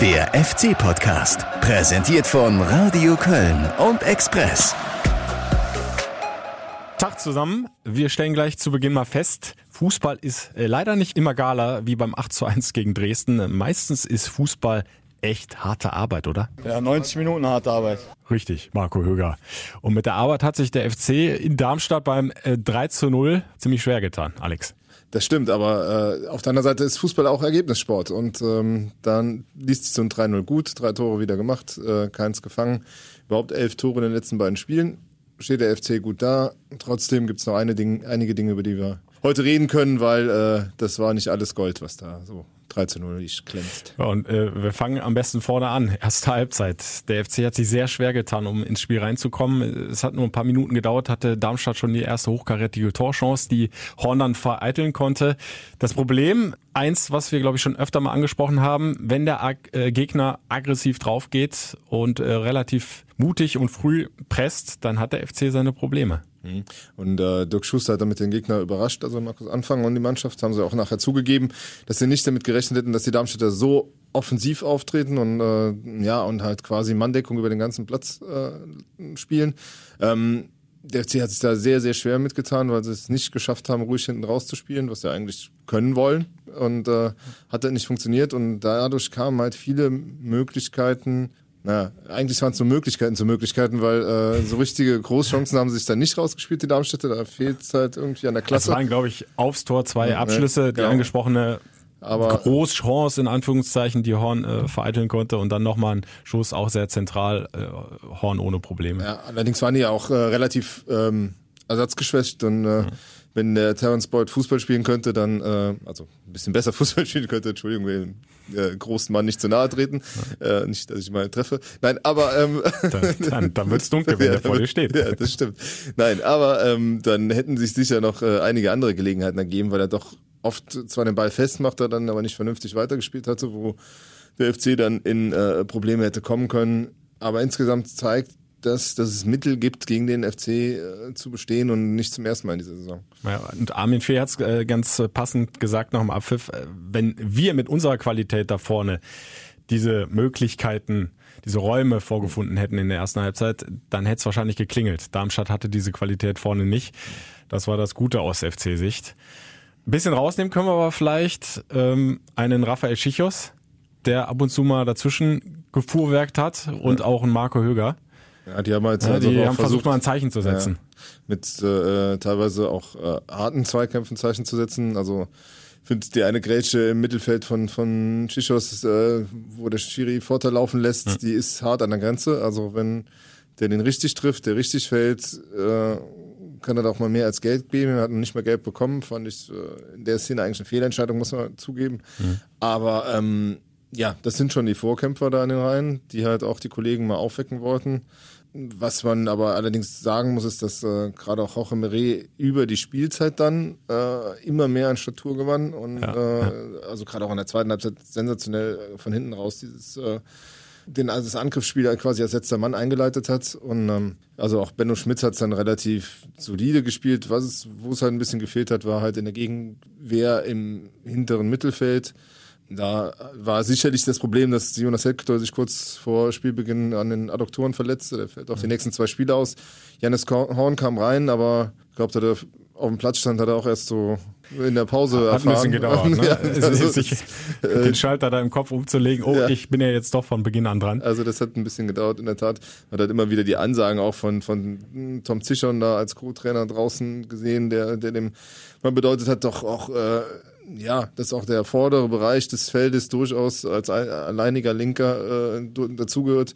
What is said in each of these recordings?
Der FC-Podcast, präsentiert von Radio Köln und Express. Tag zusammen. Wir stellen gleich zu Beginn mal fest, Fußball ist äh, leider nicht immer galer wie beim 8 zu 1 gegen Dresden. Meistens ist Fußball echt harte Arbeit, oder? Ja, 90 Minuten harte Arbeit. Richtig, Marco Höger. Und mit der Arbeit hat sich der FC in Darmstadt beim äh, 3 zu 0 ziemlich schwer getan, Alex. Das stimmt, aber äh, auf der anderen Seite ist Fußball auch Ergebnissport. Und ähm, dann liest sich so ein 3-0 gut, drei Tore wieder gemacht, äh, keins gefangen. Überhaupt elf Tore in den letzten beiden Spielen. Steht der FC gut da. Trotzdem gibt's noch eine Ding, einige Dinge, über die wir heute reden können, weil äh, das war nicht alles Gold, was da so 3 zu 0 glänzt. Und äh, wir fangen am besten vorne an. Erste Halbzeit. Der FC hat sich sehr schwer getan, um ins Spiel reinzukommen. Es hat nur ein paar Minuten gedauert, hatte Darmstadt schon die erste hochkarätige Torchance, die Horn dann vereiteln konnte. Das Problem, eins, was wir glaube ich schon öfter mal angesprochen haben, wenn der Ag äh, Gegner aggressiv drauf geht und äh, relativ mutig und früh presst, dann hat der FC seine Probleme. Mhm. Und äh, Dirk Schuster hat damit den Gegner überrascht, also Markus Anfang und die Mannschaft haben sie auch nachher zugegeben, dass sie nicht damit gerechnet hätten, dass die Darmstädter so offensiv auftreten und äh, ja und halt quasi Manndeckung über den ganzen Platz äh, spielen. Ähm, der FC hat sich da sehr, sehr schwer mitgetan, weil sie es nicht geschafft haben, ruhig hinten rauszuspielen, was sie eigentlich können wollen. Und äh, hat dann nicht funktioniert. Und dadurch kamen halt viele Möglichkeiten, na, eigentlich waren es nur Möglichkeiten zu Möglichkeiten, weil äh, so richtige Großchancen haben sie sich dann nicht rausgespielt, die Darmstädter. Da fehlt es halt irgendwie an der Klasse. Das waren, glaube ich, aufs Tor zwei Abschlüsse, ja, genau. die angesprochene aber Großchance in Anführungszeichen, die Horn äh, vereiteln konnte und dann nochmal ein Schuss auch sehr zentral, äh, Horn ohne Probleme. Ja, allerdings waren die ja auch äh, relativ ähm, ersatzgeschwächt und äh, mhm wenn der Terence Boyd Fußball spielen könnte, dann, äh, also ein bisschen besser Fußball spielen könnte, Entschuldigung, will äh, großen Mann nicht zu nahe treten. Äh, nicht, dass ich mal treffe. Nein, aber ähm, dann, dann, dann wird es dunkel, wenn ja, der vor dir steht. Ja, das stimmt. Nein, aber ähm, dann hätten sich sicher noch äh, einige andere Gelegenheiten ergeben, weil er doch oft zwar den Ball festmacht, er dann aber nicht vernünftig weitergespielt hatte, wo der FC dann in äh, Probleme hätte kommen können. Aber insgesamt zeigt dass, dass es Mittel gibt, gegen den FC äh, zu bestehen und nicht zum ersten Mal in dieser Saison. Ja, und Armin Fee hat es äh, ganz passend gesagt nach dem Abpfiff, äh, wenn wir mit unserer Qualität da vorne diese Möglichkeiten, diese Räume vorgefunden hätten in der ersten Halbzeit, dann hätte es wahrscheinlich geklingelt. Darmstadt hatte diese Qualität vorne nicht. Das war das Gute aus FC-Sicht. Ein bisschen rausnehmen können wir aber vielleicht ähm, einen Raphael Schichos, der ab und zu mal dazwischen gefuhrwerkt hat und auch einen Marco Höger. Ja, die haben halt ja, also die haben versucht, versucht, mal ein Zeichen zu setzen. Ja, mit äh, teilweise auch äh, harten Zweikämpfen Zeichen zu setzen. Also finde die eine Grätsche im Mittelfeld von von Chichos, äh, wo der Schiri Vorteil laufen lässt, hm. die ist hart an der Grenze. Also wenn der den richtig trifft, der richtig fällt, äh, kann er da auch mal mehr als Geld geben. Er hat noch nicht mal Geld bekommen, fand ich äh, in der Szene eigentlich eine Fehlentscheidung, muss man zugeben. Hm. Aber ähm, ja, das sind schon die Vorkämpfer da in den Reihen, die halt auch die Kollegen mal aufwecken wollten. Was man aber allerdings sagen muss, ist, dass äh, gerade auch Jorge Meret über die Spielzeit dann äh, immer mehr an Statur gewann und ja, äh, ja. also gerade auch in der zweiten Halbzeit sensationell äh, von hinten raus dieses äh, den also das Angriffsspiel quasi als letzter Mann eingeleitet hat und ähm, also auch Benno Schmitz hat es dann relativ solide gespielt. Was es, wo es halt ein bisschen gefehlt hat, war halt in der Gegenwehr im hinteren Mittelfeld. Da war sicherlich das Problem, dass Jonas Hector sich kurz vor Spielbeginn an den Adduktoren verletzte. Der fällt auch die nächsten zwei Spiele aus. Janis Horn kam rein, aber ich glaube, da auf dem Platz stand, hat er auch erst so in der Pause Hat erfahren. ein bisschen gedauert, ne? ja, also, sich äh, den Schalter da im Kopf umzulegen, oh, ja. ich bin ja jetzt doch von Beginn an dran. Also das hat ein bisschen gedauert, in der Tat. Man hat immer wieder die Ansagen auch von, von Tom Zichon da als Co-Trainer draußen gesehen, der, der dem man bedeutet hat, doch auch äh, ja, dass auch der vordere Bereich des Feldes durchaus als alleiniger Linker äh, dazugehört.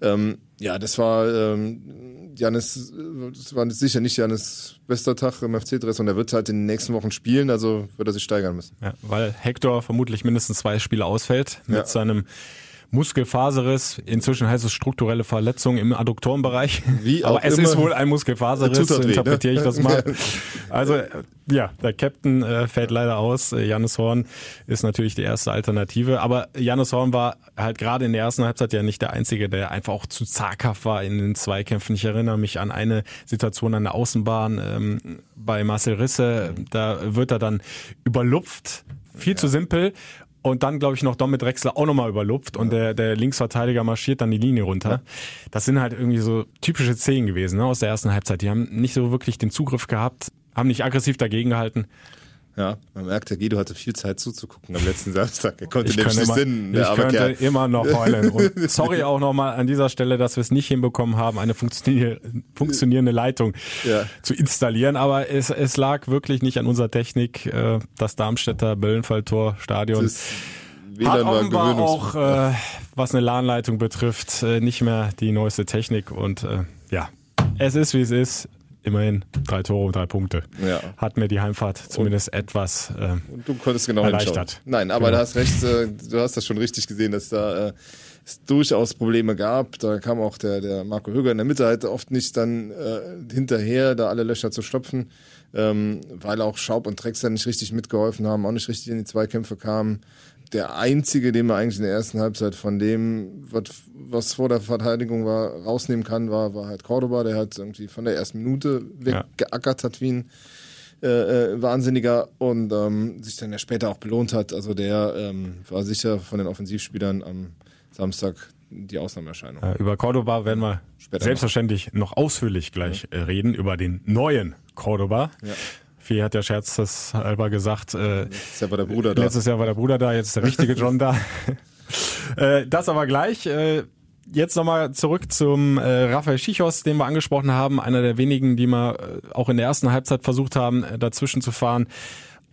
Ähm, ja, das war ähm, Janis, das war sicher nicht Janis bester Tag im FC-Dress und er wird halt in den nächsten Wochen spielen, also wird er sich steigern müssen. Ja, weil Hector vermutlich mindestens zwei Spiele ausfällt mit ja. seinem Muskelfaserriss. Inzwischen heißt es strukturelle Verletzung im Adduktorenbereich. Wie auch Aber es ist wohl ein Muskelfaserriss, so interpretiere weh, ne? ich das mal. Also ja, der Captain äh, fällt leider aus. Jannis Horn ist natürlich die erste Alternative. Aber Jannis Horn war halt gerade in der ersten Halbzeit ja nicht der Einzige, der einfach auch zu zaghaft war in den Zweikämpfen. Ich erinnere mich an eine Situation an der Außenbahn ähm, bei Marcel Risse. Da wird er dann überlupft. Viel ja. zu simpel und dann, glaube ich, noch Dom mit Drexler auch nochmal überlupft und der, der Linksverteidiger marschiert dann die Linie runter. Das sind halt irgendwie so typische Szenen gewesen ne, aus der ersten Halbzeit. Die haben nicht so wirklich den Zugriff gehabt, haben nicht aggressiv dagegen gehalten. Ja, man merkt, der Guido hatte viel Zeit zuzugucken am letzten Samstag. Er konnte ich nämlich nicht Sinn. Ich könnte Kerl. immer noch heulen. Und sorry auch nochmal an dieser Stelle, dass wir es nicht hinbekommen haben, eine funktionierende Leitung ja. zu installieren. Aber es, es lag wirklich nicht an unserer Technik. Äh, Das Darmstädter Böllenfalltor-Stadion hat offenbar auch, äh, was eine LAN-Leitung betrifft, äh, nicht mehr die neueste Technik. Und äh, ja, es ist, wie es ist immerhin drei Tore und drei Punkte. Ja. Hat mir die Heimfahrt zumindest und, etwas äh, und du konntest genau erleichtert. Hinschauen. Nein, aber genau. du hast recht, äh, du hast das schon richtig gesehen, dass da äh, es durchaus Probleme gab. Da kam auch der, der Marco Höger in der Mitte halt oft nicht dann äh, hinterher, da alle Löcher zu stopfen, ähm, weil auch Schaub und Drexler nicht richtig mitgeholfen haben, auch nicht richtig in die Zweikämpfe kamen der einzige, den man eigentlich in der ersten Halbzeit von dem, was, was vor der Verteidigung war, rausnehmen kann, war, war halt Cordoba, der halt irgendwie von der ersten Minute weggeackert hat wie ein äh, äh, Wahnsinniger und ähm, sich dann ja später auch belohnt hat. Also der ähm, war sicher von den Offensivspielern am Samstag die Ausnahmeerscheinung. Über Cordoba werden wir später selbstverständlich noch, noch ausführlich gleich ja. Äh, reden, über den neuen Cordoba. Ja. Vieh hat der Scherz das halber gesagt. Äh, letztes Jahr war der Bruder da. Letztes Jahr war der Bruder da, jetzt ist der richtige John da. äh, das aber gleich. Äh, jetzt nochmal zurück zum äh, Rafael Schichos, den wir angesprochen haben. Einer der wenigen, die wir äh, auch in der ersten Halbzeit versucht haben, äh, dazwischen zu fahren.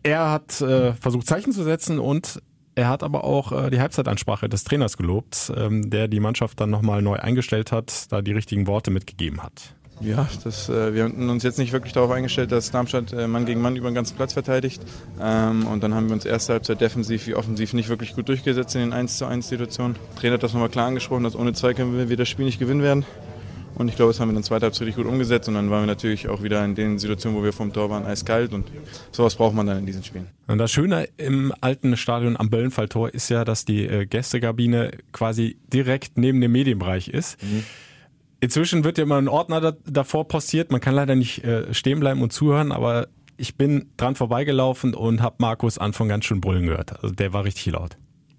Er hat äh, versucht, Zeichen zu setzen und er hat aber auch äh, die Halbzeitansprache des Trainers gelobt, ähm, der die Mannschaft dann nochmal neu eingestellt hat, da die richtigen Worte mitgegeben hat. Ja, das, äh, wir hatten uns jetzt nicht wirklich darauf eingestellt, dass Darmstadt äh, Mann gegen Mann über den ganzen Platz verteidigt. Ähm, und dann haben wir uns erste Halbzeit defensiv wie offensiv nicht wirklich gut durchgesetzt in den 1 zu 1 Situationen. Der Trainer hat das nochmal klar angesprochen, dass ohne Zweikämpfe wir das Spiel nicht gewinnen werden. Und ich glaube, das haben wir dann zweite Halbzeit richtig gut umgesetzt. Und dann waren wir natürlich auch wieder in den Situationen, wo wir vom Tor waren, eiskalt. Und sowas braucht man dann in diesen Spielen. Und das Schöne im alten Stadion am Böllenfalltor ist ja, dass die äh, Gästekabine quasi direkt neben dem Medienbereich ist. Mhm. Inzwischen wird ja immer ein Ordner da, davor postiert. Man kann leider nicht äh, stehen bleiben und zuhören, aber ich bin dran vorbeigelaufen und habe Markus Anfang ganz schön brüllen gehört. Also der war richtig laut.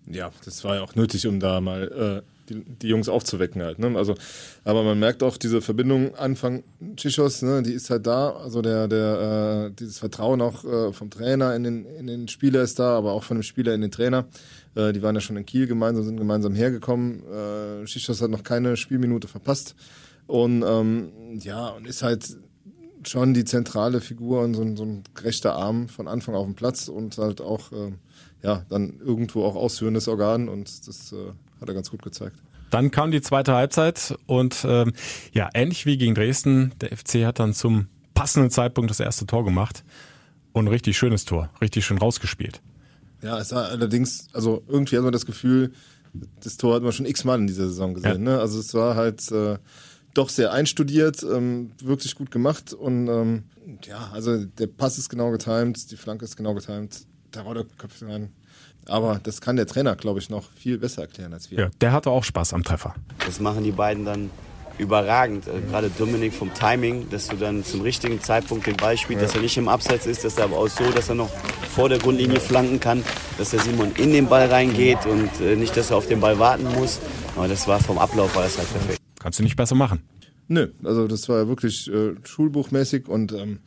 Ja, das war ja auch nötig, um da mal äh, die, die, Jungs aufzuwecken halt. Ne? Also, aber man merkt auch diese Verbindung Anfang Chichos, ne, die ist halt da. Also der, der, äh, dieses Vertrauen auch äh, vom Trainer in den, in den Spieler ist da, aber auch von dem Spieler in den Trainer. Äh, die waren ja schon in Kiel gemeinsam, sind gemeinsam hergekommen. Äh, Chichos hat noch keine Spielminute verpasst. Und ähm, ja, und ist halt schon die zentrale Figur und so ein, so ein gerechter Arm von Anfang auf dem Platz und halt auch äh, ja dann irgendwo auch ausführendes Organ und das äh, hat er ganz gut gezeigt. Dann kam die zweite Halbzeit und ähm, ja, ähnlich wie gegen Dresden, der FC hat dann zum passenden Zeitpunkt das erste Tor gemacht und richtig schönes Tor, richtig schön rausgespielt. Ja, es war allerdings, also irgendwie hat man das Gefühl, das Tor hat man schon x-mal in dieser Saison gesehen. Ja. Ne? Also es war halt äh, doch sehr einstudiert, ähm, wirklich gut gemacht und ähm, ja, also der Pass ist genau getimt, die Flanke ist genau getimt, da war der Köpfe rein. Aber das kann der Trainer, glaube ich, noch viel besser erklären als wir. Ja, der hatte auch Spaß am Treffer. Das machen die beiden dann überragend. Äh, gerade Dominik vom Timing, dass du dann zum richtigen Zeitpunkt den Ball spielst, ja. dass er nicht im Abseits ist, dass er aber auch so, dass er noch vor der Grundlinie flanken kann, dass der Simon in den Ball reingeht und äh, nicht, dass er auf den Ball warten muss. Aber das war vom Ablauf war das halt perfekt. Kannst du nicht besser machen? Nö, also das war ja wirklich äh, schulbuchmäßig und ähm,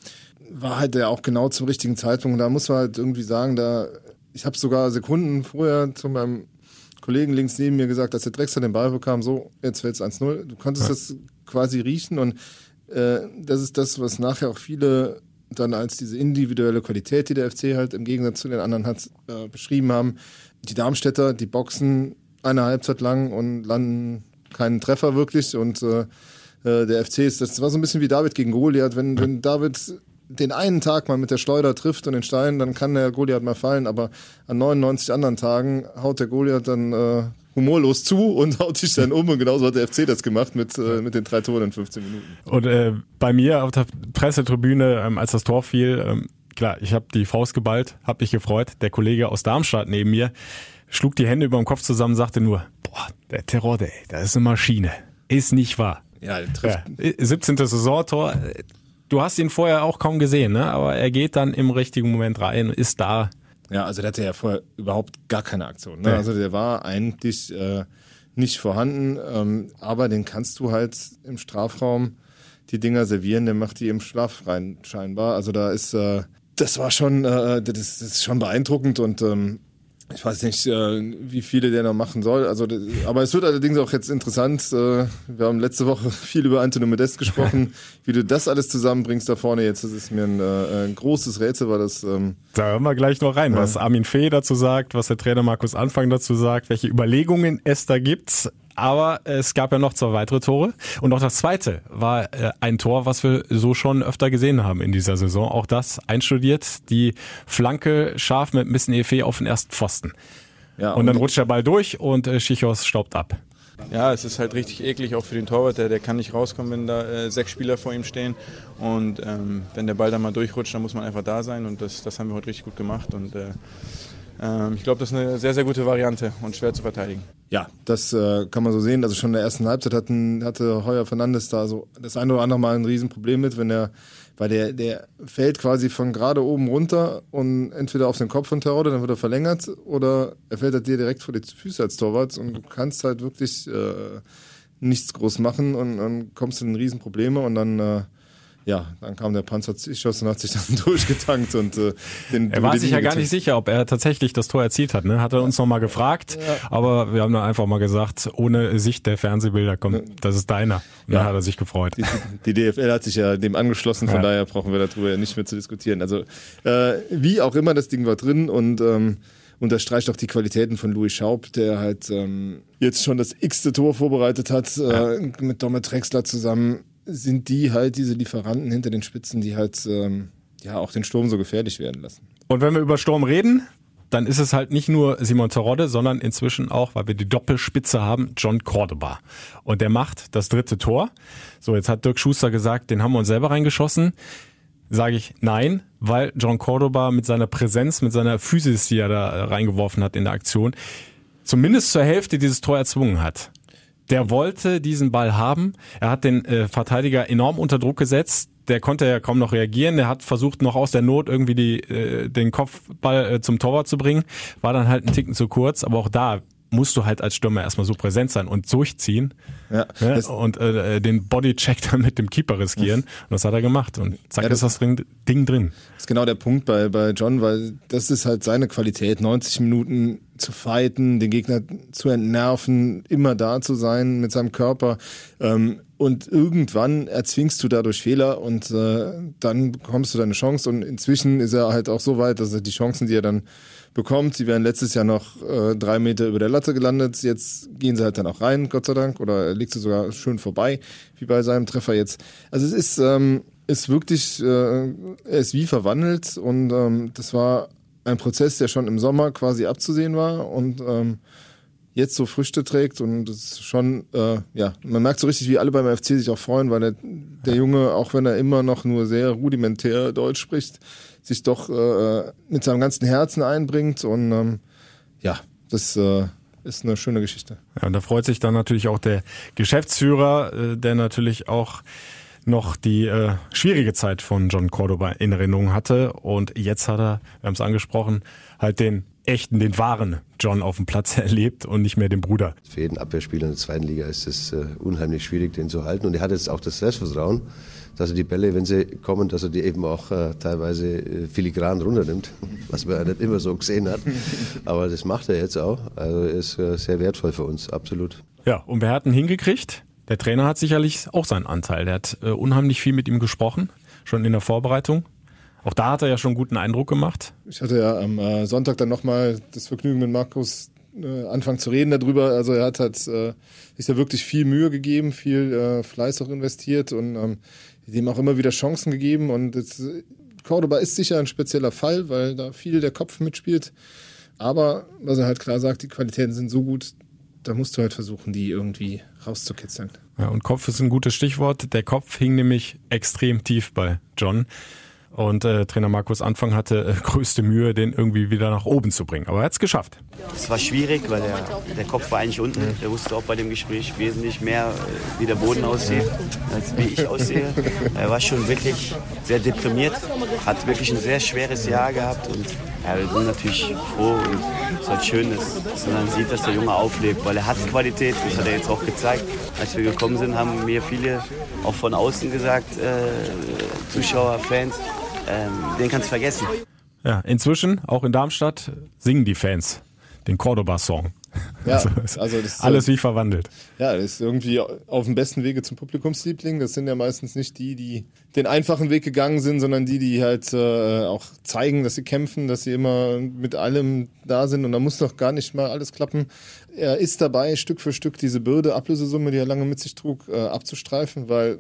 war halt ja auch genau zum richtigen Zeitpunkt. Da muss man halt irgendwie sagen, da ich habe sogar Sekunden vorher zu meinem Kollegen links neben mir gesagt, dass der Drexler den Ball bekam, so, jetzt fällt es 1-0. Du konntest ja. das quasi riechen und äh, das ist das, was nachher auch viele dann als diese individuelle Qualität, die der FC halt im Gegensatz zu den anderen hat, äh, beschrieben haben. Die Darmstädter, die boxen eine Halbzeit lang und landen keinen Treffer wirklich und äh, äh der FC ist, das war so ein bisschen wie David gegen Goliath. Wenn, wenn David den einen Tag mal mit der Schleuder trifft und den Stein, dann kann der Goliath mal fallen, aber an 99 anderen Tagen haut der Goliath dann äh, humorlos zu und haut sich dann um und genauso hat der FC das gemacht mit, äh, mit den drei Toren in 15 Minuten. Und äh, bei mir auf der Pressetribüne, ähm, als das Tor fiel, ähm, klar, ich habe die Faust geballt, habe mich gefreut. Der Kollege aus Darmstadt neben mir schlug die Hände über dem Kopf zusammen, sagte nur, boah, der Terror, ey, das ist eine Maschine. Ist nicht wahr. Ja, trifft. Ja, 17. Saisontor, du hast ihn vorher auch kaum gesehen, ne? aber er geht dann im richtigen Moment rein, ist da. Ja, also der hatte ja vorher überhaupt gar keine Aktion. Ne? Also der war eigentlich äh, nicht vorhanden, ähm, aber den kannst du halt im Strafraum die Dinger servieren, der macht die im Schlaf rein scheinbar. Also da ist, äh, das war schon, äh, das, das ist schon beeindruckend und ähm, ich weiß nicht, äh, wie viele der noch machen soll. Also, aber es wird allerdings auch jetzt interessant. Äh, wir haben letzte Woche viel über Antonio Modest gesprochen. wie du das alles zusammenbringst da vorne jetzt, das ist mir ein, äh, ein großes Rätsel, weil das. Ähm, da hören wir gleich noch rein, was Armin Fee dazu sagt, was der Trainer Markus Anfang dazu sagt, welche Überlegungen es da gibt. Aber es gab ja noch zwei weitere Tore. Und auch das zweite war äh, ein Tor, was wir so schon öfter gesehen haben in dieser Saison. Auch das einstudiert. Die Flanke scharf mit bisschen Efe auf den ersten Pfosten. Ja, und, und dann rutscht der Ball durch und äh, Schichos staubt ab. Ja, es ist halt richtig eklig, auch für den Torwart. Der, der kann nicht rauskommen, wenn da äh, sechs Spieler vor ihm stehen. Und ähm, wenn der Ball dann mal durchrutscht, dann muss man einfach da sein. Und das, das haben wir heute richtig gut gemacht. Und äh, ich glaube, das ist eine sehr, sehr gute Variante und schwer zu verteidigen. Ja, das äh, kann man so sehen. Also schon in der ersten Halbzeit hatten, hatte Heuer Fernandes da so das eine oder andere Mal ein Riesenproblem mit, wenn er, weil der, der fällt quasi von gerade oben runter und entweder auf den Kopf von Terodde, dann wird er verlängert, oder er fällt halt dir direkt vor die Füße als Torwart und du kannst halt wirklich äh, nichts groß machen und dann kommst du in Riesenprobleme und dann äh, ja, dann kam der Panzer geschossen und hat sich dann durchgetankt und äh, den Er war sich ja gar nicht sicher, ob er tatsächlich das Tor erzielt hat. Ne? Hat er uns nochmal gefragt, ja. aber wir haben dann einfach mal gesagt, ohne Sicht der Fernsehbilder, komm, das ist deiner. Und ja. dann hat er sich gefreut. Die, die, DFL hat sich ja dem angeschlossen, von ja. daher brauchen wir darüber ja nicht mehr zu diskutieren. Also äh, wie auch immer, das Ding war drin und ähm, unterstreicht auch die Qualitäten von Louis Schaub, der halt ähm, jetzt schon das x-te Tor vorbereitet hat, äh, mit Domet Drexler zusammen sind die halt diese Lieferanten hinter den Spitzen, die halt ähm, ja auch den Sturm so gefährlich werden lassen. Und wenn wir über Sturm reden, dann ist es halt nicht nur Simon Terodde, sondern inzwischen auch, weil wir die Doppelspitze haben, John Cordoba. Und der macht das dritte Tor. So, jetzt hat Dirk Schuster gesagt, den haben wir uns selber reingeschossen. Sage ich nein, weil John Cordoba mit seiner Präsenz, mit seiner Physis, die er da reingeworfen hat in der Aktion, zumindest zur Hälfte dieses Tor erzwungen hat der wollte diesen Ball haben. Er hat den äh, Verteidiger enorm unter Druck gesetzt. Der konnte ja kaum noch reagieren. Der hat versucht, noch aus der Not irgendwie die, äh, den Kopfball äh, zum Torwart zu bringen. War dann halt ein Ticken zu kurz. Aber auch da musst du halt als Stürmer erstmal so präsent sein und durchziehen ja, ne? und äh, den Bodycheck dann mit dem Keeper riskieren. Und das hat er gemacht. Und zack, ja, das ist das Ding drin. Das ist genau der Punkt bei, bei John, weil das ist halt seine Qualität. 90 Minuten zu fighten, den Gegner zu entnerven, immer da zu sein mit seinem Körper. Ähm, und irgendwann erzwingst du dadurch Fehler und äh, dann bekommst du deine Chance. Und inzwischen ist er halt auch so weit, dass er die Chancen, die er dann bekommt, sie wären letztes Jahr noch äh, drei Meter über der Latte gelandet. Jetzt gehen sie halt dann auch rein, Gott sei Dank. Oder er liegt sie sogar schön vorbei, wie bei seinem Treffer jetzt. Also es ist, ähm, ist wirklich, äh, er ist wie verwandelt und ähm, das war ein Prozess, der schon im Sommer quasi abzusehen war und ähm, jetzt so Früchte trägt und das ist schon, äh, ja, man merkt so richtig, wie alle beim FC sich auch freuen, weil der, der Junge, auch wenn er immer noch nur sehr rudimentär Deutsch spricht, sich doch äh, mit seinem ganzen Herzen einbringt und ähm, ja, das äh, ist eine schöne Geschichte. Ja, und da freut sich dann natürlich auch der Geschäftsführer, äh, der natürlich auch noch die äh, schwierige Zeit von John Cordoba in Erinnerung hatte. Und jetzt hat er, wir haben es angesprochen, halt den echten, den wahren John auf dem Platz erlebt und nicht mehr den Bruder. Für jeden Abwehrspieler in der zweiten Liga ist es äh, unheimlich schwierig, den zu halten. Und er hat jetzt auch das Selbstvertrauen, dass er die Bälle, wenn sie kommen, dass er die eben auch äh, teilweise äh, filigran runternimmt, was man ja nicht immer so gesehen hat. Aber das macht er jetzt auch. Also ist äh, sehr wertvoll für uns, absolut. Ja, und wir hatten hingekriegt. Der Trainer hat sicherlich auch seinen Anteil. Der hat äh, unheimlich viel mit ihm gesprochen, schon in der Vorbereitung. Auch da hat er ja schon einen guten Eindruck gemacht. Ich hatte ja am äh, Sonntag dann nochmal das Vergnügen mit Markus äh, anfangen zu reden darüber. Also er hat halt, äh, sich da wirklich viel Mühe gegeben, viel äh, Fleiß auch investiert und ähm, dem auch immer wieder Chancen gegeben. Und jetzt, Cordoba ist sicher ein spezieller Fall, weil da viel der Kopf mitspielt. Aber was er halt klar sagt, die Qualitäten sind so gut, da musst du halt versuchen, die irgendwie rauszukitzeln. Ja, und Kopf ist ein gutes Stichwort. Der Kopf hing nämlich extrem tief bei John. Und äh, Trainer Markus Anfang hatte äh, größte Mühe, den irgendwie wieder nach oben zu bringen. Aber er hat es geschafft. Es war schwierig, weil der, der Kopf war eigentlich unten. Der wusste auch bei dem Gespräch wesentlich mehr, äh, wie der Boden aussieht, als wie ich aussehe. Er war schon wirklich sehr deprimiert, hat wirklich ein sehr schweres Jahr gehabt und ja, wir sind natürlich froh und es ist halt schön, dass, dass man dann sieht, dass der Junge auflebt, weil er hat Qualität, das hat er jetzt auch gezeigt. Als wir gekommen sind, haben mir viele auch von außen gesagt, äh, Zuschauer, Fans, äh, den kannst du vergessen. Ja, inzwischen, auch in Darmstadt, singen die Fans den Cordoba-Song. Ja, also, also alles wie verwandelt. Ja, das ist irgendwie auf dem besten Wege zum Publikumsliebling. Das sind ja meistens nicht die, die den einfachen Weg gegangen sind, sondern die, die halt äh, auch zeigen, dass sie kämpfen, dass sie immer mit allem da sind und da muss noch gar nicht mal alles klappen. Er ist dabei, Stück für Stück diese Bürde, Ablösesumme, die er lange mit sich trug, äh, abzustreifen, weil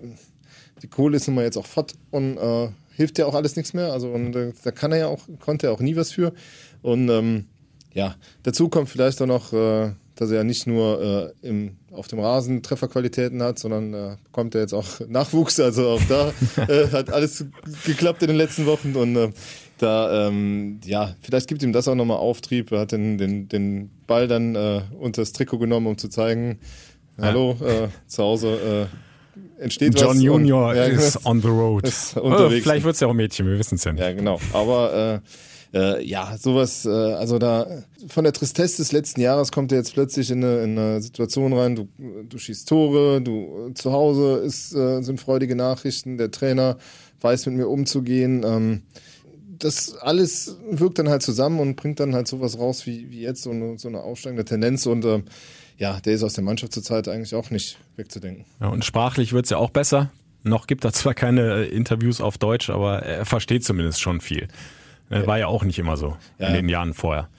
die Kohle ist nun mal jetzt auch fort und äh, hilft ja auch alles nichts mehr. Also und äh, da kann er ja auch, konnte er auch nie was für. Und ähm, ja, dazu kommt vielleicht auch noch, äh, dass er ja nicht nur äh, im, auf dem Rasen Trefferqualitäten hat, sondern äh, bekommt er jetzt auch Nachwuchs. Also auch da äh, hat alles geklappt in den letzten Wochen und äh, da, ähm, ja, vielleicht gibt ihm das auch nochmal Auftrieb. Er hat den, den, den Ball dann äh, unter das Trikot genommen, um zu zeigen, ja. hallo, äh, zu Hause äh, entsteht John was. Junior und, ja, is on the road. Oh, vielleicht wird es ja auch Mädchen, wir wissen es ja nicht. Ja, genau. Aber äh, äh, ja, sowas, äh, also da von der Tristesse des letzten Jahres kommt er jetzt plötzlich in eine, in eine Situation rein, du, du schießt Tore, du zu Hause ist, äh, sind freudige Nachrichten, der Trainer weiß mit mir umzugehen. Ähm, das alles wirkt dann halt zusammen und bringt dann halt sowas raus wie, wie jetzt, so eine, so eine aufsteigende Tendenz und äh, ja, der ist aus der Mannschaft zurzeit eigentlich auch nicht wegzudenken. Ja, und sprachlich wird's ja auch besser. Noch gibt er zwar keine äh, Interviews auf Deutsch, aber er versteht zumindest schon viel. War ja auch nicht immer so ja, in den Jahren vorher.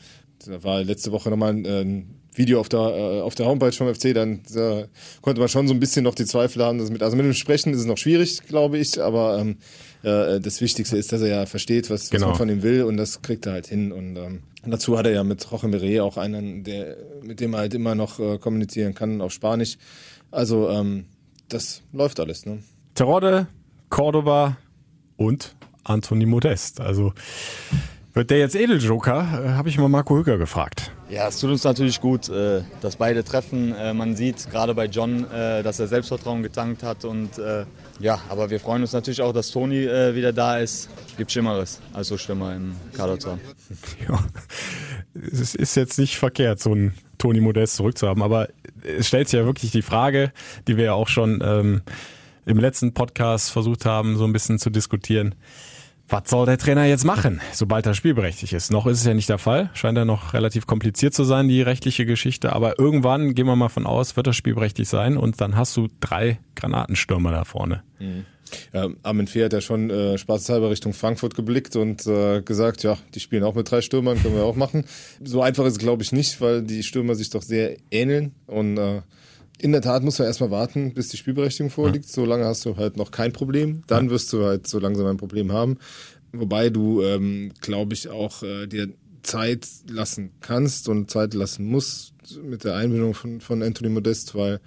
Da war letzte Woche nochmal ein, ein Video auf der, äh, auf der Homepage vom FC, dann da konnte man schon so ein bisschen noch die Zweifel haben. Dass mit, also mit dem Sprechen ist es noch schwierig, glaube ich, aber ähm, äh, das Wichtigste ist, dass er ja versteht, was, genau. was man von ihm will und das kriegt er halt hin. Und ähm, dazu hat er ja mit Roche Meret auch einen, der, mit dem er halt immer noch äh, kommunizieren kann auf Spanisch. Also ähm, das läuft alles. Ne? Terodde, Cordoba und Anthony Modest. Also wird der jetzt Edeljoker? Äh, Habe ich mal Marco Hücker gefragt. Ja, es tut uns natürlich gut, äh, dass beide treffen. Äh, man sieht gerade bei John, dass er Selbstvertrauen getankt hat. Und ja, aber wir freuen uns natürlich auch, dass Toni wieder da ist. Gibt Schlimmeres, als so Stürmer im Kader zu haben. Ja, es ist jetzt nicht verkehrt, so einen Toni Modest zurückzuhaben. Aber es stellt sich ja wirklich die Frage, die wir ja auch schon ähm, im letzten Podcast versucht haben, so ein bisschen zu diskutieren was soll der Trainer jetzt machen, sobald er spielberechtigt ist? Noch ist es ja nicht der Fall. Scheint ja noch relativ kompliziert zu sein, die rechtliche Geschichte. Aber irgendwann, gehen wir mal von aus, wird er spielberechtigt sein und dann hast du drei Granatenstürmer da vorne. Mhm. Ja, Armin Fee hat ja schon äh, spaßeshalber Richtung Frankfurt geblickt und äh, gesagt, ja, die spielen auch mit drei Stürmern, können wir auch machen. So einfach ist es, glaube ich, nicht, weil die Stürmer sich doch sehr ähneln und äh, in der Tat muss man erstmal warten, bis die Spielberechtigung vorliegt. Ja. Solange hast du halt noch kein Problem. Dann ja. wirst du halt so langsam ein Problem haben. Wobei du, ähm, glaube ich, auch äh, dir Zeit lassen kannst und Zeit lassen musst mit der Einbindung von, von Anthony Modest, weil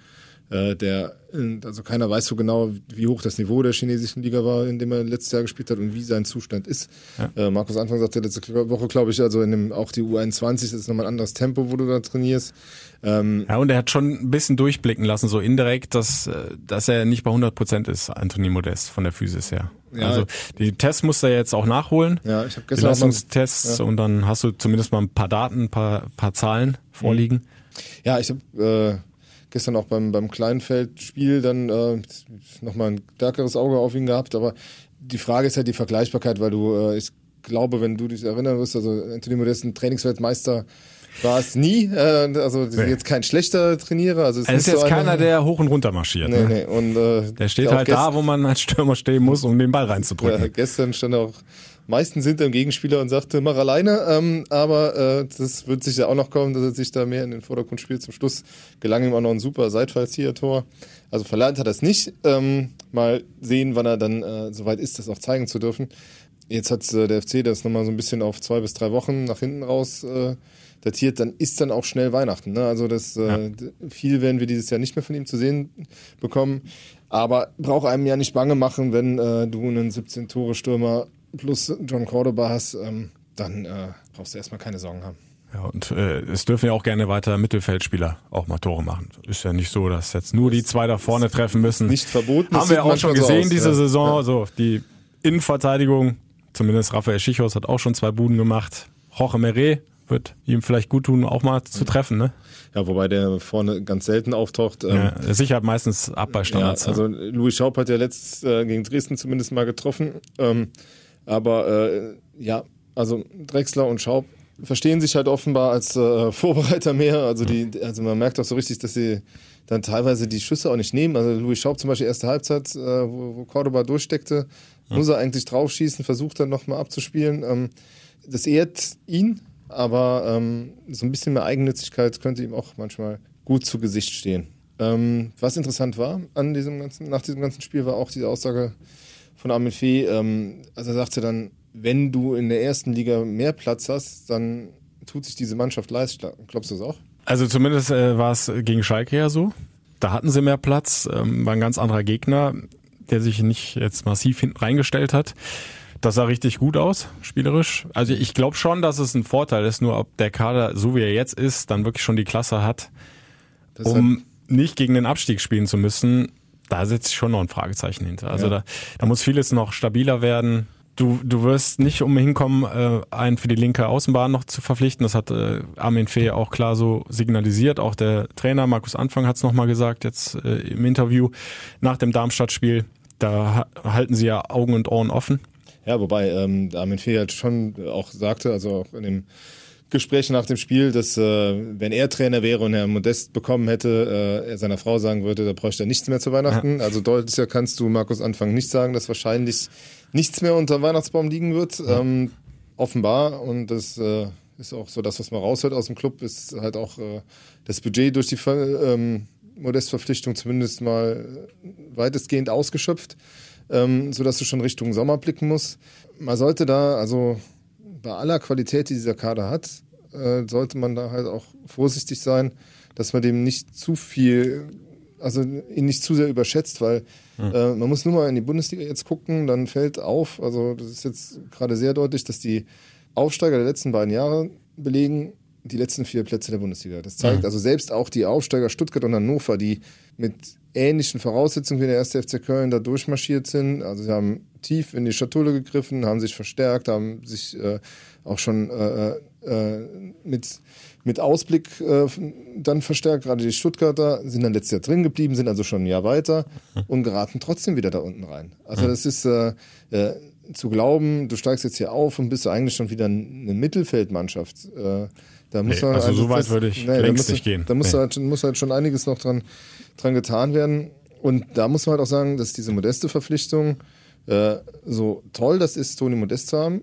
äh, der, also keiner weiß so genau, wie hoch das Niveau der chinesischen Liga war, in dem er letztes Jahr gespielt hat und wie sein Zustand ist. Ja. Äh, Markus Anfang sagte letzte Woche, glaube ich, also in dem, auch die U21 das ist nochmal ein anderes Tempo, wo du da trainierst. Ähm, ja, und er hat schon ein bisschen durchblicken lassen, so indirekt, dass, äh, dass er nicht bei 100 Prozent ist, Anthony Modest, von der Physis her. Ja. Also die Tests muss er jetzt auch nachholen. Ja, ich habe gestern die Leistungstests ja. und dann hast du zumindest mal ein paar Daten, ein paar, paar Zahlen vorliegen. Ja, ich habe äh, gestern auch beim, beim Kleinfeldspiel dann äh, nochmal ein stärkeres Auge auf ihn gehabt. Aber die Frage ist halt die Vergleichbarkeit, weil du, äh, ich glaube, wenn du dich erinnern wirst, also Anthony Modest ein Trainingsweltmeister war es nie. Äh, also nee. jetzt kein schlechter Trainierer. Also es ist, ist jetzt so keiner, der hoch und runter marschiert. Nee, ne? nee. Und, äh, der steht halt da, wo man als Stürmer stehen muss, um den Ball reinzudrücken. Ja, gestern stand auch meistens hinter dem Gegenspieler und sagte, mach alleine. Ähm, aber äh, das wird sicher auch noch kommen, dass er sich da mehr in den Vordergrund spielt. Zum Schluss gelang ihm auch noch ein super Seitfallzieher-Tor. Also verlernt hat er es nicht. Ähm, mal sehen, wann er dann äh, soweit ist, das auch zeigen zu dürfen. Jetzt hat äh, der FC das nochmal so ein bisschen auf zwei bis drei Wochen nach hinten raus äh, datiert, dann ist dann auch schnell Weihnachten. Ne? Also das äh, ja. viel werden wir dieses Jahr nicht mehr von ihm zu sehen bekommen. Aber braucht einem ja nicht bange machen, wenn äh, du einen 17-Tore-Stürmer plus John Cordoba hast, ähm, dann äh, brauchst du erstmal keine Sorgen haben. Ja, und äh, es dürfen ja auch gerne weiter Mittelfeldspieler auch mal Tore machen. Ist ja nicht so, dass jetzt nur die zwei da vorne treffen müssen. Nicht verboten. Haben wir auch schon gesehen so aus, diese ja. Saison. Ja. So die Innenverteidigung, zumindest Raphael Schichos hat auch schon zwei Buden gemacht. Jorge Meret wird ihm vielleicht gut tun, auch mal zu treffen, ne? Ja, wobei der vorne ganz selten auftaucht. Ähm, ja, sicher meistens ab bei Standards. Ja, also Louis Schaub hat ja letzt äh, gegen Dresden zumindest mal getroffen. Ähm, aber äh, ja, also Drexler und Schaub verstehen sich halt offenbar als äh, Vorbereiter mehr. Also, die, also man merkt auch so richtig, dass sie dann teilweise die Schüsse auch nicht nehmen. Also Louis Schaub zum Beispiel erste Halbzeit, äh, wo, wo Cordoba durchsteckte, ja. muss er eigentlich draufschießen, versucht dann nochmal abzuspielen. Ähm, das ehrt ihn, aber ähm, so ein bisschen mehr Eigennützigkeit könnte ihm auch manchmal gut zu Gesicht stehen. Ähm, was interessant war an diesem ganzen, nach diesem ganzen Spiel, war auch diese Aussage von Armin Fee. Ähm, also er sagte dann, wenn du in der ersten Liga mehr Platz hast, dann tut sich diese Mannschaft leichter. Glaubst du das auch? Also zumindest äh, war es gegen Schalke ja so. Da hatten sie mehr Platz, ähm, war ein ganz anderer Gegner, der sich nicht jetzt massiv hinten reingestellt hat. Das sah richtig gut aus, spielerisch. Also ich glaube schon, dass es ein Vorteil ist, nur ob der Kader, so wie er jetzt ist, dann wirklich schon die Klasse hat, das um nicht gegen den Abstieg spielen zu müssen. Da setzt schon noch ein Fragezeichen hinter. Also ja. da, da muss vieles noch stabiler werden. Du, du wirst nicht umhin kommen, äh, einen für die linke Außenbahn noch zu verpflichten. Das hat äh, Armin Fee auch klar so signalisiert. Auch der Trainer Markus Anfang hat es nochmal gesagt, jetzt äh, im Interview nach dem Darmstadt-Spiel. Da halten sie ja Augen und Ohren offen. Ja, wobei ähm, Armin Fee halt schon auch sagte, also auch in dem Gespräch nach dem Spiel, dass äh, wenn er Trainer wäre und er Modest bekommen hätte, äh, er seiner Frau sagen würde, da bräuchte er nichts mehr zu Weihnachten. Ja. Also deutlicher kannst du Markus Anfang nicht sagen, dass wahrscheinlich nichts mehr unter dem Weihnachtsbaum liegen wird. Ja. Ähm, offenbar. Und das äh, ist auch so das, was man raushört aus dem Club, ist halt auch äh, das Budget durch die ähm, Modestverpflichtung zumindest mal weitestgehend ausgeschöpft, ähm, sodass du schon Richtung Sommer blicken musst. Man sollte da, also bei aller Qualität, die dieser Kader hat, äh, sollte man da halt auch vorsichtig sein, dass man dem nicht zu viel also ihn nicht zu sehr überschätzt, weil mhm. äh, man muss nur mal in die Bundesliga jetzt gucken, dann fällt auf, also das ist jetzt gerade sehr deutlich, dass die Aufsteiger der letzten beiden Jahre belegen die letzten vier Plätze der Bundesliga. Das zeigt mhm. also selbst auch die Aufsteiger Stuttgart und Hannover, die mit ähnlichen Voraussetzungen wie der erste FC Köln da durchmarschiert sind. Also sie haben tief in die Schatulle gegriffen, haben sich verstärkt, haben sich äh, auch schon äh, äh, mit mit Ausblick äh, dann verstärkt. Gerade die Stuttgarter sind dann letztes Jahr drin geblieben, sind also schon ein Jahr weiter und geraten trotzdem wieder da unten rein. Also das ist äh, äh, zu glauben, du steigst jetzt hier auf und bist eigentlich schon wieder eine Mittelfeldmannschaft. Äh, da muss nee, man also so weit würde ich nee, längst nicht gehen. Da muss, nee. halt, muss halt schon einiges noch dran, dran getan werden. Und da muss man halt auch sagen, dass diese modeste Verpflichtung, äh, so toll das ist, Toni Modest zu haben,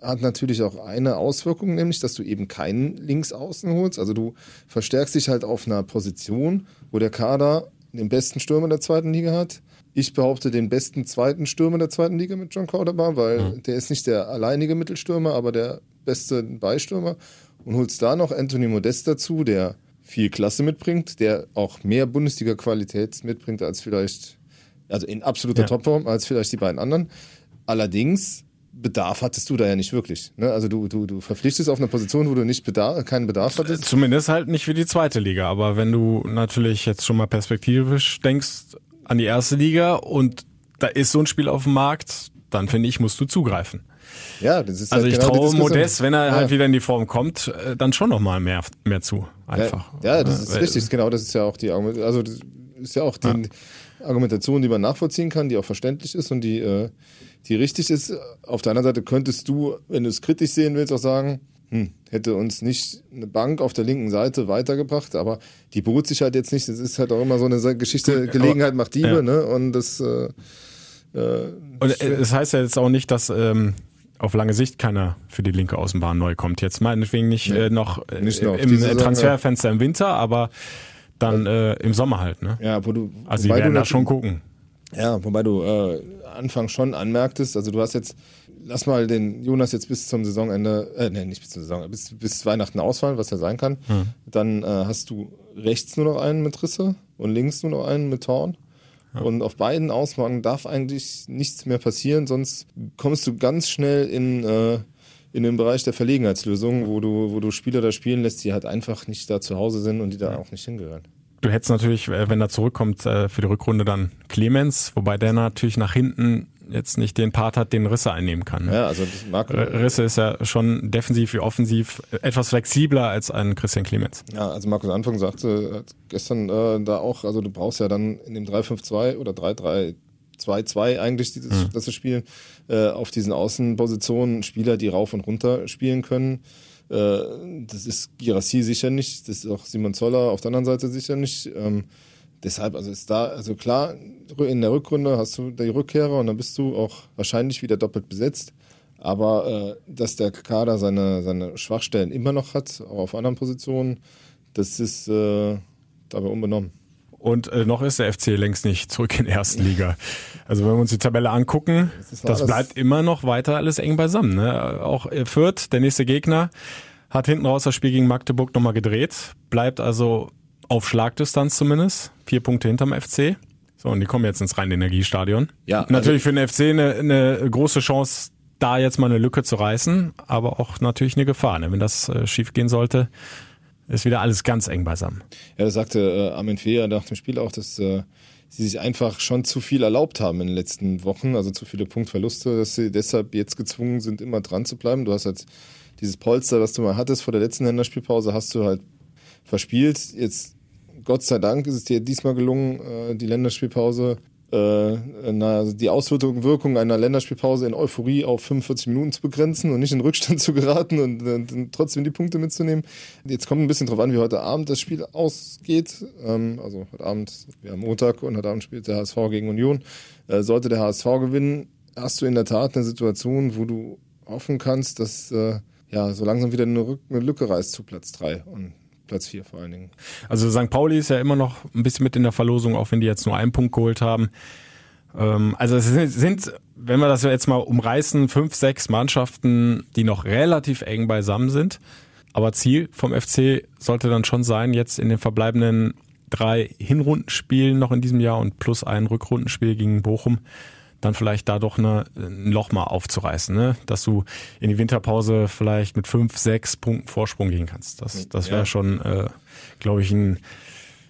hat natürlich auch eine Auswirkung, nämlich, dass du eben keinen Linksaußen holst. Also du verstärkst dich halt auf einer Position, wo der Kader den besten Stürmer der zweiten Liga hat. Ich behaupte den besten zweiten Stürmer der zweiten Liga mit John Cordoba, weil mhm. der ist nicht der alleinige Mittelstürmer, aber der beste Beistürmer. Und holst da noch Anthony Modest dazu, der viel Klasse mitbringt, der auch mehr Bundesliga-Qualität mitbringt als vielleicht, also in absoluter ja. Topform als vielleicht die beiden anderen. Allerdings Bedarf hattest du da ja nicht wirklich. Ne? Also du, du, du verpflichtest auf eine Position, wo du nicht Bedarf, keinen Bedarf hattest. Zumindest halt nicht für die zweite Liga. Aber wenn du natürlich jetzt schon mal perspektivisch denkst an die erste Liga und da ist so ein Spiel auf dem Markt, dann finde ich, musst du zugreifen. Ja, das ist Also halt ich genau traue Modest, wenn er ja. halt wieder in die Form kommt, äh, dann schon nochmal mehr, mehr zu. Einfach. Ja, ja das ist Weil, richtig. Genau, das ist ja auch die Argumentation. Also das ist ja auch die ja. Argumentation, die man nachvollziehen kann, die auch verständlich ist und die äh, die richtig ist. Auf der anderen Seite könntest du, wenn du es kritisch sehen willst, auch sagen, hm, hätte uns nicht eine Bank auf der linken Seite weitergebracht, aber die beruht sich halt jetzt nicht. Das ist halt auch immer so eine Geschichte, Gelegenheit macht Diebe, ja. ne? Und das äh, äh, Und es heißt ja jetzt auch nicht, dass ähm, auf lange Sicht keiner für die linke Außenbahn neu kommt. Jetzt meinetwegen nicht nee. äh, noch, äh, nicht noch im Transferfenster im Winter, aber dann äh, im Sommer halt, ne? Ja, wo du, also die werden da schon gucken. Ja, wobei du äh, Anfang schon anmerktest, also du hast jetzt, lass mal den Jonas jetzt bis zum Saisonende, äh, nee, nicht bis zum Saison, bis, bis Weihnachten ausfallen, was ja sein kann. Hm. Dann äh, hast du rechts nur noch einen mit Risse und links nur noch einen mit Torn. Ja. Und auf beiden Ausmachen darf eigentlich nichts mehr passieren, sonst kommst du ganz schnell in, äh, in den Bereich der Verlegenheitslösung, wo du, wo du Spieler da spielen lässt, die halt einfach nicht da zu Hause sind und die da auch nicht hingehören. Du hättest natürlich, äh, wenn er zurückkommt, äh, für die Rückrunde dann Clemens, wobei der natürlich nach hinten jetzt nicht den Part hat, den Risse einnehmen kann. Ne? Ja, also mag Risse ist ja schon defensiv wie offensiv etwas flexibler als ein Christian Clemens. Ja, also Markus Anfang sagte gestern äh, da auch, also du brauchst ja dann in dem 3-5-2 oder 3-3-2-2 eigentlich dieses, mhm. das Spiel äh, auf diesen Außenpositionen Spieler, die rauf und runter spielen können. Äh, das ist Girassi sicher nicht, das ist auch Simon Zoller auf der anderen Seite sicher nicht. Deshalb, also ist da, also klar, in der Rückrunde hast du die Rückkehrer und dann bist du auch wahrscheinlich wieder doppelt besetzt. Aber äh, dass der Kader seine, seine Schwachstellen immer noch hat, auch auf anderen Positionen, das ist äh, dabei unbenommen. Und äh, noch ist der FC längst nicht zurück in der ersten Liga. Also wenn wir uns die Tabelle angucken, das, das bleibt immer noch weiter alles eng beisammen. Ne? Auch äh, Fürth, der nächste Gegner, hat hinten raus das Spiel gegen Magdeburg nochmal gedreht. Bleibt also auf Schlagdistanz zumindest. Vier Punkte hinterm FC. So, und die kommen jetzt ins Rhein-Energiestadion. Ja, also natürlich für den FC eine, eine große Chance, da jetzt mal eine Lücke zu reißen, aber auch natürlich eine Gefahr. Ne? Wenn das äh, schief gehen sollte, ist wieder alles ganz eng beisammen. Ja, das sagte äh, Armin Feher nach dem Spiel auch, dass äh, sie sich einfach schon zu viel erlaubt haben in den letzten Wochen, also zu viele Punktverluste, dass sie deshalb jetzt gezwungen sind, immer dran zu bleiben. Du hast halt dieses Polster, das du mal hattest vor der letzten Länderspielpause, hast du halt verspielt. Jetzt, Gott sei Dank, ist es dir diesmal gelungen, äh, die Länderspielpause äh, also die Auswirkung einer Länderspielpause in Euphorie auf 45 Minuten zu begrenzen und nicht in Rückstand zu geraten und, trotzdem die Punkte mitzunehmen. Jetzt kommt ein bisschen drauf an, wie heute Abend das Spiel ausgeht. Ähm, also heute Abend, wir haben Montag und heute Abend spielt der HSV gegen Union. Äh, sollte der HSV gewinnen, hast du in der Tat eine Situation, wo du hoffen kannst, dass ja so langsam wieder eine, Lücke reißt zu Platz drei und Platz 4 vor allen Dingen. Also St. Pauli ist ja immer noch ein bisschen mit in der Verlosung, auch wenn die jetzt nur einen Punkt geholt haben. Ähm, also es sind, wenn wir das jetzt mal umreißen, fünf, sechs Mannschaften, die noch relativ eng beisammen sind. Aber Ziel vom FC sollte dann schon sein, jetzt in den verbleibenden drei Hinrundenspielen noch in diesem Jahr und plus ein Rückrundenspiel gegen Bochum dann vielleicht da doch eine, ein Loch mal aufzureißen, ne? dass du in die Winterpause vielleicht mit fünf, sechs Punkten Vorsprung gehen kannst. Das, das wäre ja. schon, äh, glaube ich, ein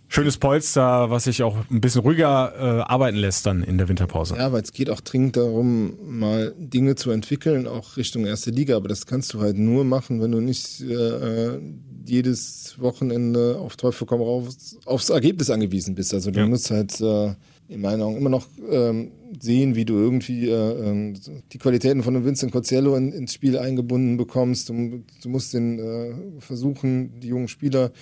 schönes Polster, was sich auch ein bisschen ruhiger äh, arbeiten lässt dann in der Winterpause. Ja, weil es geht auch dringend darum, mal Dinge zu entwickeln, auch Richtung erste Liga. Aber das kannst du halt nur machen, wenn du nicht äh, jedes Wochenende auf Teufel komm raus aufs Ergebnis angewiesen bist. Also du ja. musst halt äh, in meinen Augen immer noch ähm, sehen, wie du irgendwie äh, ähm, die Qualitäten von Vincent Corcello in, ins Spiel eingebunden bekommst. Du, du musst den äh, versuchen, die jungen Spieler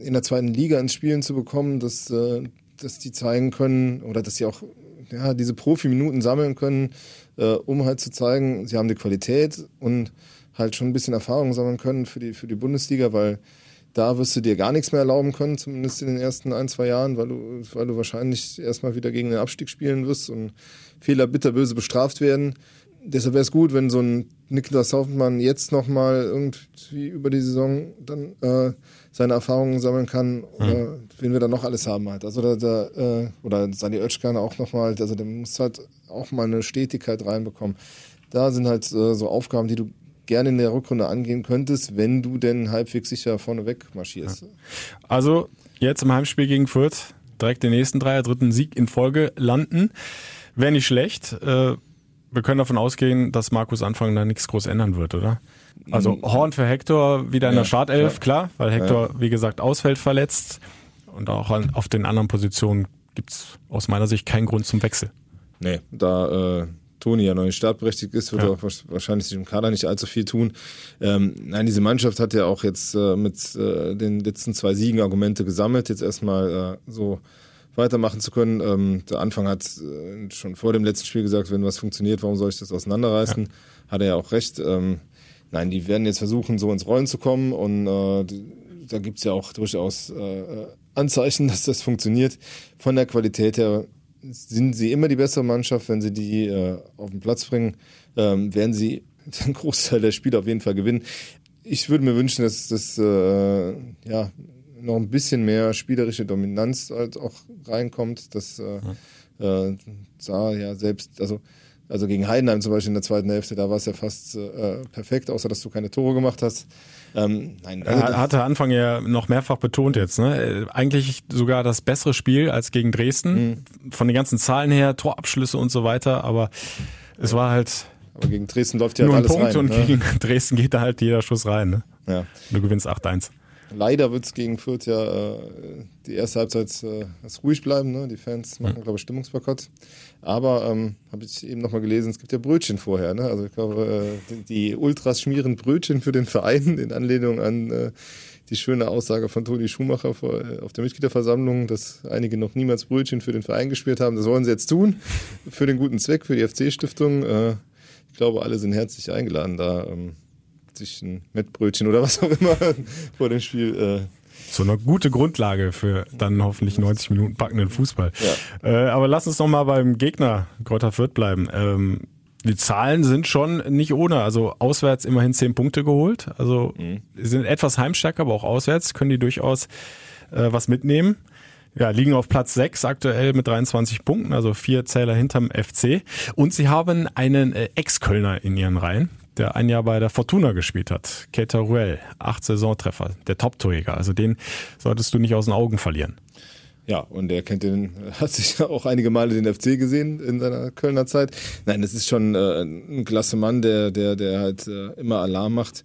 in der zweiten Liga ins Spielen zu bekommen, dass, äh, dass die zeigen können oder dass sie auch ja, diese Profi-Minuten sammeln können, äh, um halt zu zeigen, sie haben die Qualität und halt schon ein bisschen Erfahrung sammeln können für die, für die Bundesliga, weil da wirst du dir gar nichts mehr erlauben können, zumindest in den ersten ein, zwei Jahren, weil du, weil du wahrscheinlich erstmal wieder gegen den Abstieg spielen wirst und Fehler bitterböse bestraft werden. Deshalb wäre es gut, wenn so ein Niklas Hoffmann jetzt nochmal irgendwie über die Saison dann äh, seine Erfahrungen sammeln kann, oder mhm. wen wir da noch alles haben halt. Also da, da äh, oder Sani Oetschkan auch nochmal, also der muss halt auch mal eine Stetigkeit reinbekommen. Da sind halt äh, so Aufgaben, die du gerne in der Rückrunde angehen könntest, wenn du denn halbwegs sicher vorneweg marschierst. Ja. Also jetzt im Heimspiel gegen Fürth direkt den nächsten Dreier, dritten Sieg in Folge landen. Wäre nicht schlecht. Äh, wir können davon ausgehen, dass Markus Anfang da nichts groß ändern wird, oder? Also mm. Horn für Hector wieder in ja, der Startelf, klar, weil Hector, ja. wie gesagt, ausfällt verletzt. Und auch auf den anderen Positionen gibt's aus meiner Sicht keinen Grund zum Wechsel. Nee, da äh, Toni ja noch nicht startberechtigt ist, wird ja. auch wahrscheinlich sich im Kader nicht allzu viel tun. Ähm, nein, diese Mannschaft hat ja auch jetzt äh, mit äh, den letzten zwei Siegen Argumente gesammelt, jetzt erstmal äh, so weitermachen zu können. Ähm, der Anfang hat äh, schon vor dem letzten Spiel gesagt, wenn was funktioniert, warum soll ich das auseinanderreißen? Ja. Hat er ja auch recht. Ähm, nein, die werden jetzt versuchen, so ins Rollen zu kommen und äh, da gibt's ja auch durchaus äh, Anzeichen, dass das funktioniert. Von der Qualität her sind sie immer die bessere Mannschaft. Wenn sie die äh, auf den Platz bringen, ähm, werden sie den Großteil der Spiele auf jeden Fall gewinnen. Ich würde mir wünschen, dass das äh, ja noch ein bisschen mehr spielerische Dominanz halt auch reinkommt, dass äh, äh, da ja selbst, also Also gegen Heidenheim zum Beispiel in der zweiten Hälfte, da war es ja fast äh, perfekt, außer dass du keine Tore gemacht hast. Ähm, nein, also er hatte Anfang ja noch mehrfach betont jetzt, ne? Eigentlich sogar das bessere Spiel als gegen Dresden. Mhm. Von den ganzen Zahlen her, Torabschlüsse und so weiter, aber es war halt. Aber gegen Dresden läuft ja nur halt ein Punkt rein, und ne? gegen Dresden geht da halt jeder Schuss rein, ne? Ja. Du gewinnst 8-1. Leider wird es gegen Fürth ja äh, die erste Halbzeit äh, ruhig bleiben. Ne? Die Fans machen, mhm. glaube ich, Stimmungsboykott. Aber ähm, habe ich eben nochmal gelesen, es gibt ja Brötchen vorher. Ne? Also ich glaube, äh, die, Ultras schmieren Brötchen für den Verein in Anlehnung an äh, die schöne Aussage von Toni Schumacher vor, äh, auf der Mitgliederversammlung, dass einige noch niemals Brötchen für den Verein gespielt haben. Das wollen sie jetzt tun, für den guten Zweck, für die FC-Stiftung. Äh, ich glaube, alle sind herzlich eingeladen, da ähm, sich ein Mettbrötchen oder was auch immer vor dem Spiel. Äh, so eine gute Grundlage für dann hoffentlich 90 Minuten packenden Fußball. Ja. Äh, aber lass uns noch mal beim Gegner Kräuter Fürth bleiben. Ähm, die Zahlen sind schon nicht ohne. Also auswärts immerhin 10 Punkte geholt. Also mhm. sind etwas heimstärker, aber auch auswärts können die durchaus äh, was mitnehmen. Ja, liegen auf Platz 6 aktuell mit 23 Punkten, also vier Zähler hinterm FC. Und sie haben einen äh, Ex-Kölner in ihren Reihen der ein Jahr bei der Fortuna gespielt hat. Keita Ruel, acht Saisontreffer, der Top-Torjäger. Also den solltest du nicht aus den Augen verlieren. Ja, und er kennt den, hat sich auch einige Male den FC gesehen in seiner Kölner Zeit. Nein, das ist schon äh, ein klasse Mann, der, der, der halt äh, immer Alarm macht.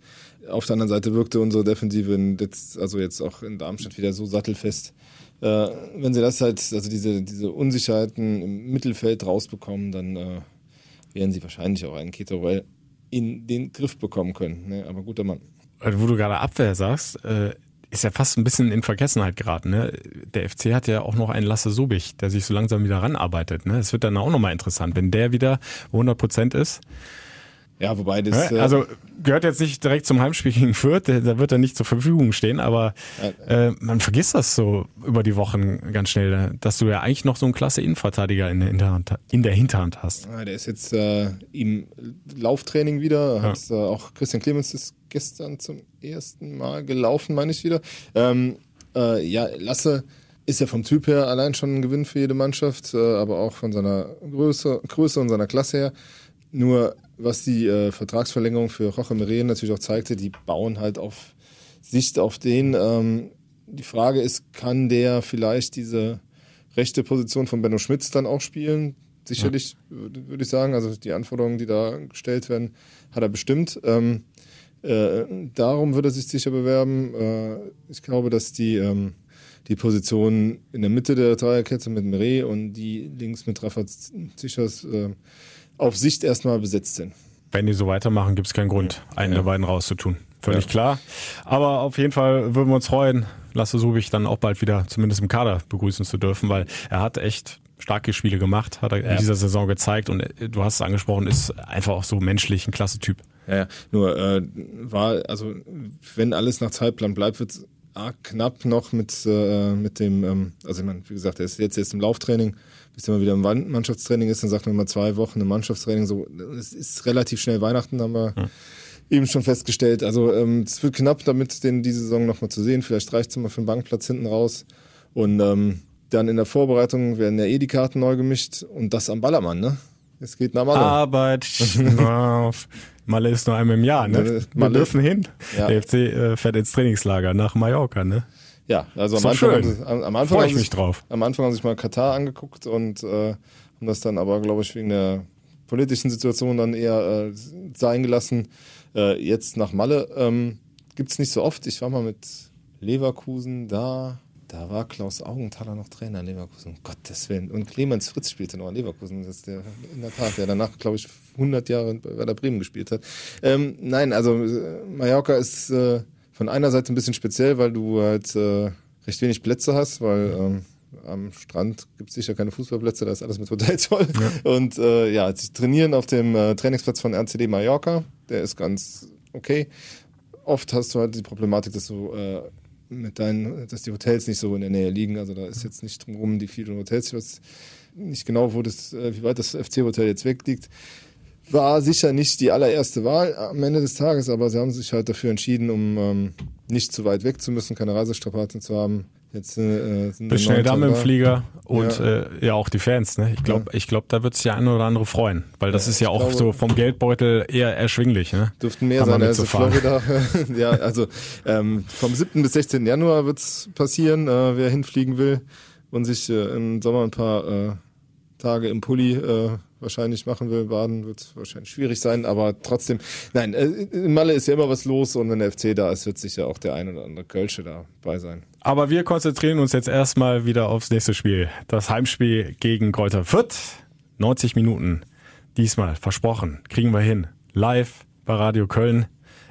Auf der anderen Seite wirkte unsere Defensive in, jetzt, also jetzt auch in Darmstadt wieder so sattelfest. Äh, wenn sie das halt, also diese, diese Unsicherheiten im Mittelfeld rausbekommen, dann äh, werden sie wahrscheinlich auch einen Keto in den Griff bekommen können. Ne? Aber guter Mann. Also, wo du gerade Abwehr sagst, äh, ist ja fast ein bisschen in Vergessenheit geraten. Ne? Der FC hat ja auch noch einen Lasse Subich, der sich so langsam wieder ranarbeitet. Ne? Es wird dann auch nochmal interessant, wenn der wieder 100 Prozent ist. Ja, wobei das. Äh, also gehört jetzt nicht direkt zum Heimspiel gegen Fürth, da wird er nicht zur Verfügung stehen, aber äh, man vergisst das so über die Wochen ganz schnell, dass du ja eigentlich noch so einen klasse Innenverteidiger in der Hinterhand, in der Hinterhand hast. Ja, der ist jetzt äh, im Lauftraining wieder, hat ja. äh, auch Christian Clemens ist gestern zum ersten Mal gelaufen, meine ich wieder. Ähm, äh, ja, Lasse ist ja vom Typ her allein schon ein Gewinn für jede Mannschaft, äh, aber auch von seiner Größe, Größe und seiner Klasse her. Nur was die äh, Vertragsverlängerung für Roche Meren natürlich auch zeigte, die bauen halt auf Sicht auf den. Ähm, die Frage ist, kann der vielleicht diese rechte Position von Benno Schmitz dann auch spielen? Sicherlich, ja. würde ich sagen. Also die Anforderungen, die da gestellt werden, hat er bestimmt. Ähm, äh, darum würde er sich sicher bewerben. Äh, ich glaube, dass die, ähm, die Position in der Mitte der Dreierkette mit Meret und die links mit Rafa Zichers äh, auf Sicht erstmal besetzt sind. Wenn die so weitermachen, gibt es keinen Grund, einen ja. der beiden rauszutun. Völlig ja. klar. Aber auf jeden Fall würden wir uns freuen, Lasse Subich dann auch bald wieder zumindest im Kader begrüßen zu dürfen, weil er hat echt starke Spiele gemacht, hat er in dieser Saison gezeigt und äh, du hast es angesprochen, ist einfach auch so menschlich ein klasse Typ. Ja, ja. nur äh, war, also wenn alles nach Zeitplan bleibt, wird es knapp noch mit, äh, mit dem, ähm, also ich meine, wie gesagt, er ist jetzt erst im Lauftraining, bis mal wieder im Mannschaftstraining ist, dann sagt man immer zwei Wochen im Mannschaftstraining, so, es ist relativ schnell Weihnachten, haben wir ja. eben schon festgestellt. Also ähm, es wird knapp, damit den diese Saison nochmal zu sehen. Vielleicht reicht es mal für einen Bankplatz hinten raus. Und ähm, dann in der Vorbereitung werden ja eh die Karten neu gemischt und das am Ballermann, ne? Es geht nach Malle. Arbeit. Malle ist nur einmal im Jahr, ne? Wir Malle. dürfen hin. Ja. Der FC äh, fährt ins Trainingslager nach Mallorca, ne? Ja, also am Anfang, haben sie, am, am Anfang Freue ich mich drauf. Am Anfang haben sich mal Katar angeguckt und äh, haben das dann aber, glaube ich, wegen der politischen Situation dann eher äh, sein gelassen. Äh, jetzt nach Malle ähm, gibt es nicht so oft. Ich war mal mit Leverkusen da. Da war Klaus Augenthaler noch Trainer in Leverkusen. Um Gottes Willen. Und Clemens Fritz spielte noch in Leverkusen. Das ist der, in der Tat, der danach, glaube ich, 100 Jahre bei Werder Bremen gespielt hat. Ähm, nein, also äh, Mallorca ist äh, von einer Seite ein bisschen speziell, weil du halt äh, recht wenig Plätze hast, weil ähm, am Strand gibt es sicher keine Fußballplätze, da ist alles mit Hotels voll. Ja. Und äh, ja, sie trainieren auf dem äh, Trainingsplatz von RCD Mallorca. Der ist ganz okay. Oft hast du halt die Problematik, dass du äh, mit deinen, dass die Hotels nicht so in der Nähe liegen. Also da ist jetzt nicht drumherum die vielen Hotels. Ich weiß nicht genau, wo das, äh, wie weit das FC-Hotel jetzt weg liegt. War sicher nicht die allererste Wahl am Ende des Tages, aber sie haben sich halt dafür entschieden, um ähm, nicht zu weit weg zu müssen, keine Reisestrapazen zu haben. Jetzt äh, sind Bist schnell da mit dem Flieger und ja. Äh, ja auch die Fans. Ne? Ich glaube, ja. ich glaube, da wird sich ja ein oder andere freuen, weil das ja, ist ja auch glaube, so vom Geldbeutel eher erschwinglich. Ne? Dürften mehr sein als Florida. ja, also ähm, vom 7. bis 16. Januar wird's passieren, äh, wer hinfliegen will und sich äh, im Sommer ein paar äh, Tage im Pulli äh, wahrscheinlich machen will. Baden wird wahrscheinlich schwierig sein, aber trotzdem, nein, äh, in Malle ist ja immer was los und wenn der FC da ist, wird sicher auch der ein oder andere Kölsche dabei sein. Aber wir konzentrieren uns jetzt erstmal wieder aufs nächste Spiel. Das Heimspiel gegen Kräuter Fürth. 90 Minuten. Diesmal versprochen. Kriegen wir hin. Live bei Radio Köln.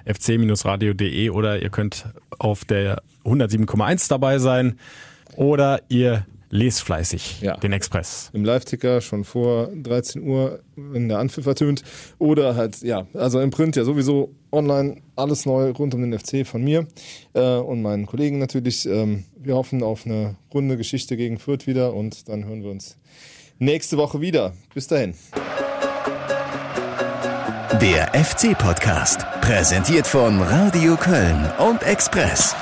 fc-radio.de oder ihr könnt auf der 107,1 dabei sein oder ihr lest fleißig ja. den Express. Im Live-Ticker schon vor 13 Uhr, wenn der Anpfiff ertönt. Oder halt, ja, also im Print ja sowieso online alles neu rund um den FC von mir äh, und meinen Kollegen natürlich. Ähm, wir hoffen auf eine runde Geschichte gegen Fürth wieder und dann hören wir uns nächste Woche wieder. Bis dahin. Der FC-Podcast, präsentiert von Radio Köln und Express.